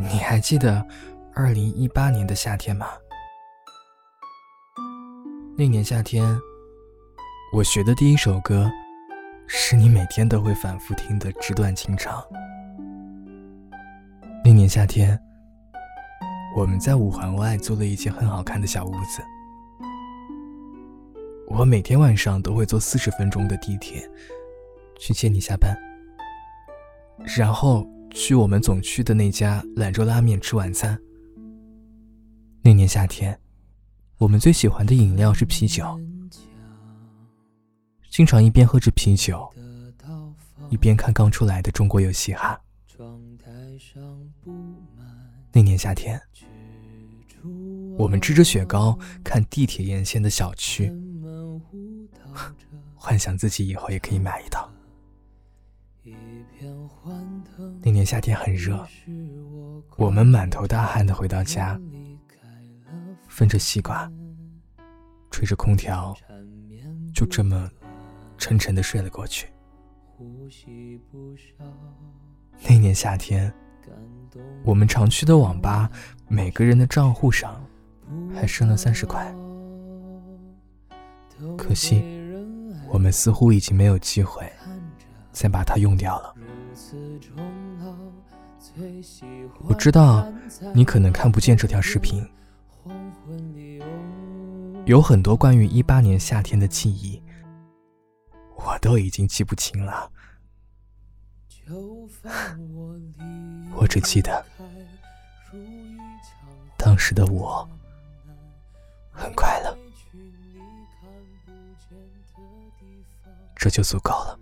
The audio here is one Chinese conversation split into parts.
你还记得二零一八年的夏天吗？那年夏天，我学的第一首歌，是你每天都会反复听的《纸短情长》。那年夏天，我们在五环外租了一间很好看的小屋子。我每天晚上都会坐四十分钟的地铁，去接你下班，然后去我们总去的那家兰州拉面吃晚餐。那年夏天，我们最喜欢的饮料是啤酒，经常一边喝着啤酒，一边看刚出来的《中国有嘻哈》。那年夏天，我们吃着雪糕看地铁沿线的小区。幻想自己以后也可以买一套。那年夏天很热，我们满头大汗的回到家，分着西瓜，吹着空调，就这么沉沉的睡了过去。那年夏天，我们常去的网吧，每个人的账户上还剩了三十块。可惜，我们似乎已经没有机会再把它用掉了。我知道你可能看不见这条视频，有很多关于一八年夏天的记忆，我都已经记不清了。我只记得当时的我很快乐。这就足够了。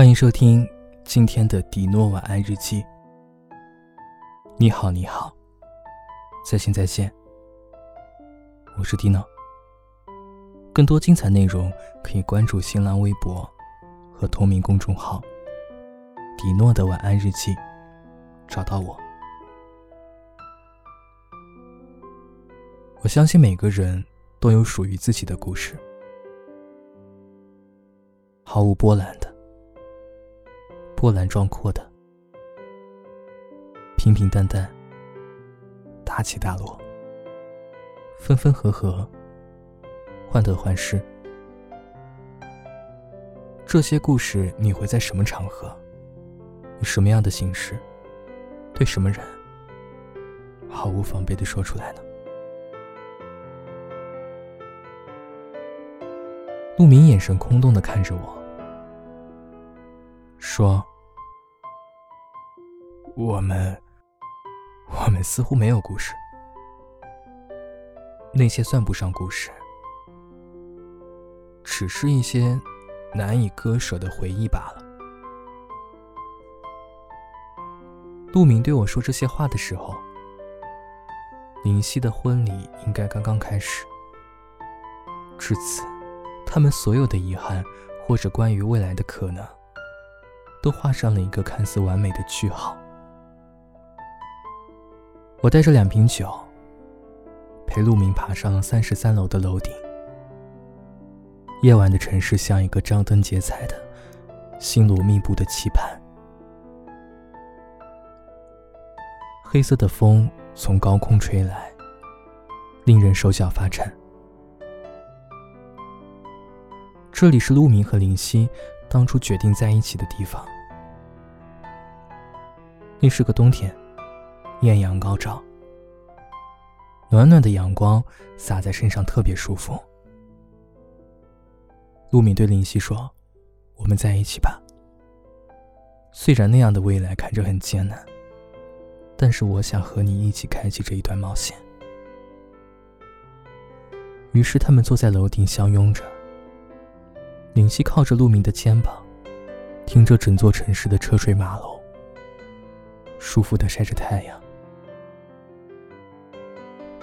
欢迎收听今天的迪诺晚安日记。你好，你好，在线在线，我是迪诺。更多精彩内容可以关注新浪微博和同名公众号“迪诺的晚安日记”，找到我。我相信每个人都有属于自己的故事，毫无波澜的，波澜壮阔的，平平淡淡，大起大落，分分合合，患得患失。这些故事你会在什么场合，以什么样的形式，对什么人，毫无防备的说出来呢？陆明眼神空洞的看着我，说：“我们，我们似乎没有故事，那些算不上故事，只是一些难以割舍的回忆罢了。”陆明对我说这些话的时候，林夕的婚礼应该刚刚开始，至此。他们所有的遗憾，或者关于未来的可能，都画上了一个看似完美的句号。我带着两瓶酒，陪陆明爬上了三十三楼的楼顶。夜晚的城市像一个张灯结彩的、星罗密布的棋盘。黑色的风从高空吹来，令人手脚发颤。这里是陆明和林夕当初决定在一起的地方。那是个冬天，艳阳高照，暖暖的阳光洒在身上特别舒服。陆敏对林夕说：“我们在一起吧。虽然那样的未来看着很艰难，但是我想和你一起开启这一段冒险。”于是他们坐在楼顶相拥着。林夕靠着陆明的肩膀，听着整座城市的车水马龙，舒服的晒着太阳。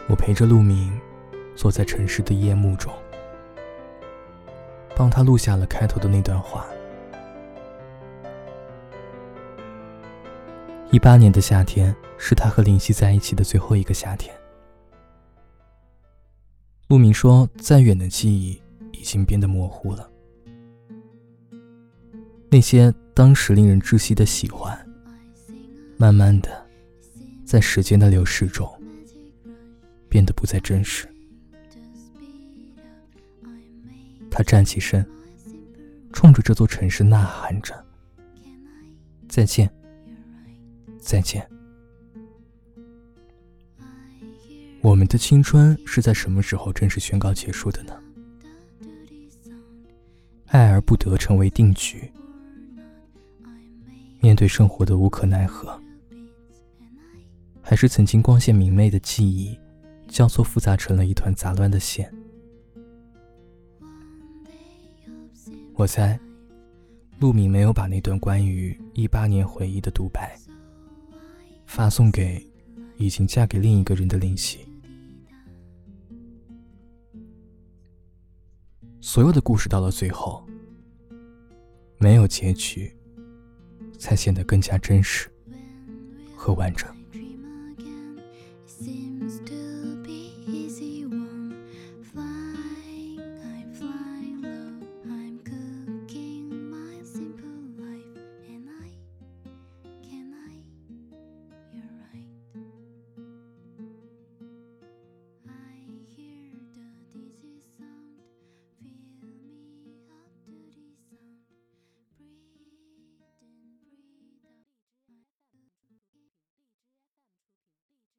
我陪着陆明，坐在城市的夜幕中，帮他录下了开头的那段话。一八年的夏天是他和林夕在一起的最后一个夏天。陆明说，再远的记忆。已经变得模糊了。那些当时令人窒息的喜欢，慢慢的，在时间的流逝中，变得不再真实。他站起身，冲着这座城市呐喊着：“再见，再见。”我们的青春是在什么时候正式宣告结束的呢？爱而不得成为定局。面对生活的无可奈何，还是曾经光鲜明媚的记忆，交错复杂成了一团杂乱的线。我猜，陆明没有把那段关于一八年回忆的独白发送给已经嫁给另一个人的林夕。所有的故事到了最后，没有结局，才显得更加真实和完整。